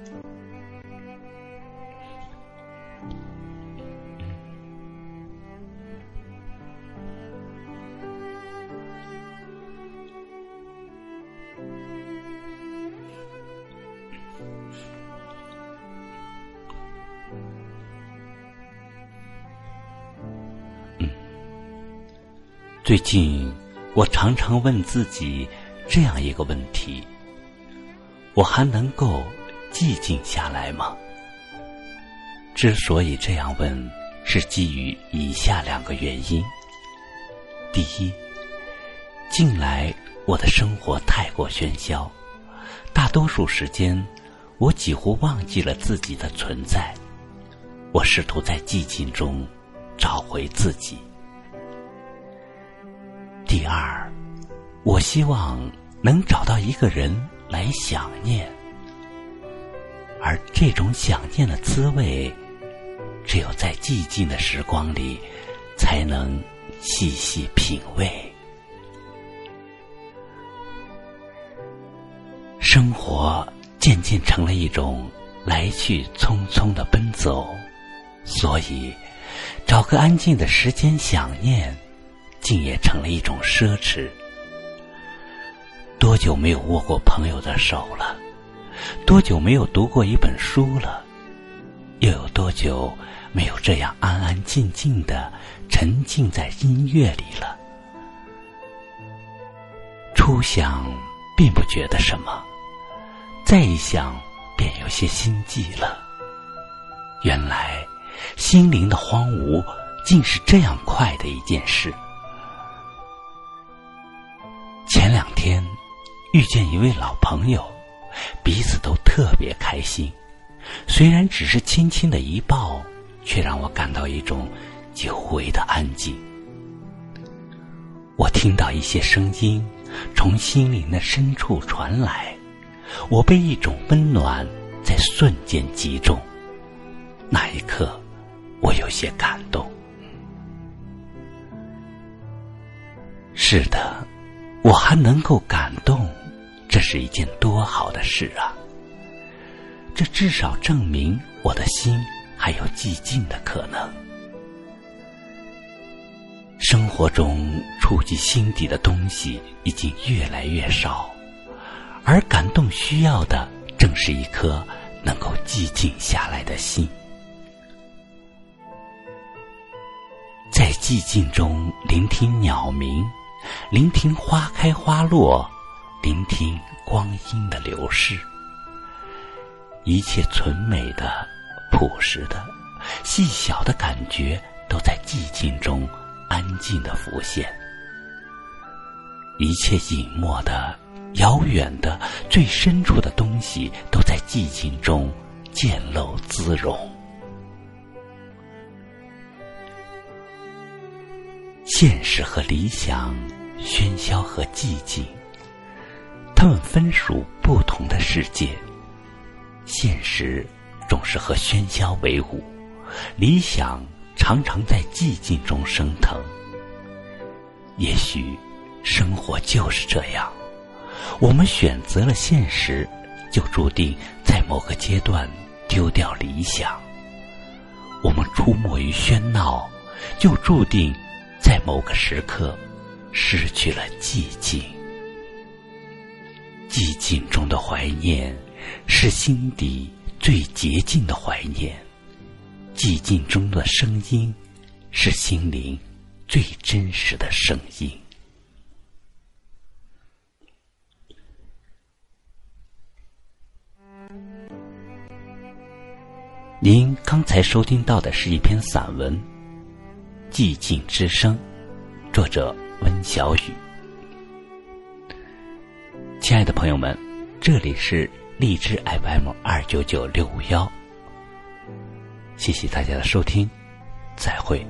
嗯。最近，我常常问自己这样一个问题：我还能够寂静下来吗？之所以这样问，是基于以下两个原因。第一，近来我的生活太过喧嚣，大多数时间我几乎忘记了自己的存在。我试图在寂静中找回自己。第二，我希望能找到一个人来想念，而这种想念的滋味，只有在寂静的时光里才能细细品味。生活渐渐成了一种来去匆匆的奔走，所以找个安静的时间想念。竟也成了一种奢侈。多久没有握过朋友的手了？多久没有读过一本书了？又有多久没有这样安安静静的沉浸在音乐里了？初想并不觉得什么，再一想便有些心悸了。原来心灵的荒芜竟是这样快的一件事。前两天遇见一位老朋友，彼此都特别开心。虽然只是轻轻的一抱，却让我感到一种久违的安静。我听到一些声音从心灵的深处传来，我被一种温暖在瞬间击中。那一刻，我有些感动。是的。我还能够感动，这是一件多好的事啊！这至少证明我的心还有寂静的可能。生活中触及心底的东西已经越来越少，而感动需要的正是一颗能够寂静下来的心。在寂静中聆听鸟鸣。聆听花开花落，聆听光阴的流逝，一切纯美的、朴实的、细小的感觉，都在寂静中安静的浮现；一切隐没的、遥远的、最深处的东西，都在寂静中渐露滋容。现实和理想。喧嚣和寂静，他们分属不同的世界。现实总是和喧嚣为伍，理想常常在寂静中升腾。也许生活就是这样，我们选择了现实，就注定在某个阶段丢掉理想；我们出没于喧闹，就注定在某个时刻。失去了寂静，寂静中的怀念是心底最洁净的怀念，寂静中的声音是心灵最真实的声音。您刚才收听到的是一篇散文《寂静之声》，作者。温小雨，亲爱的朋友们，这里是荔枝 FM 二九九六五幺，谢谢大家的收听，再会。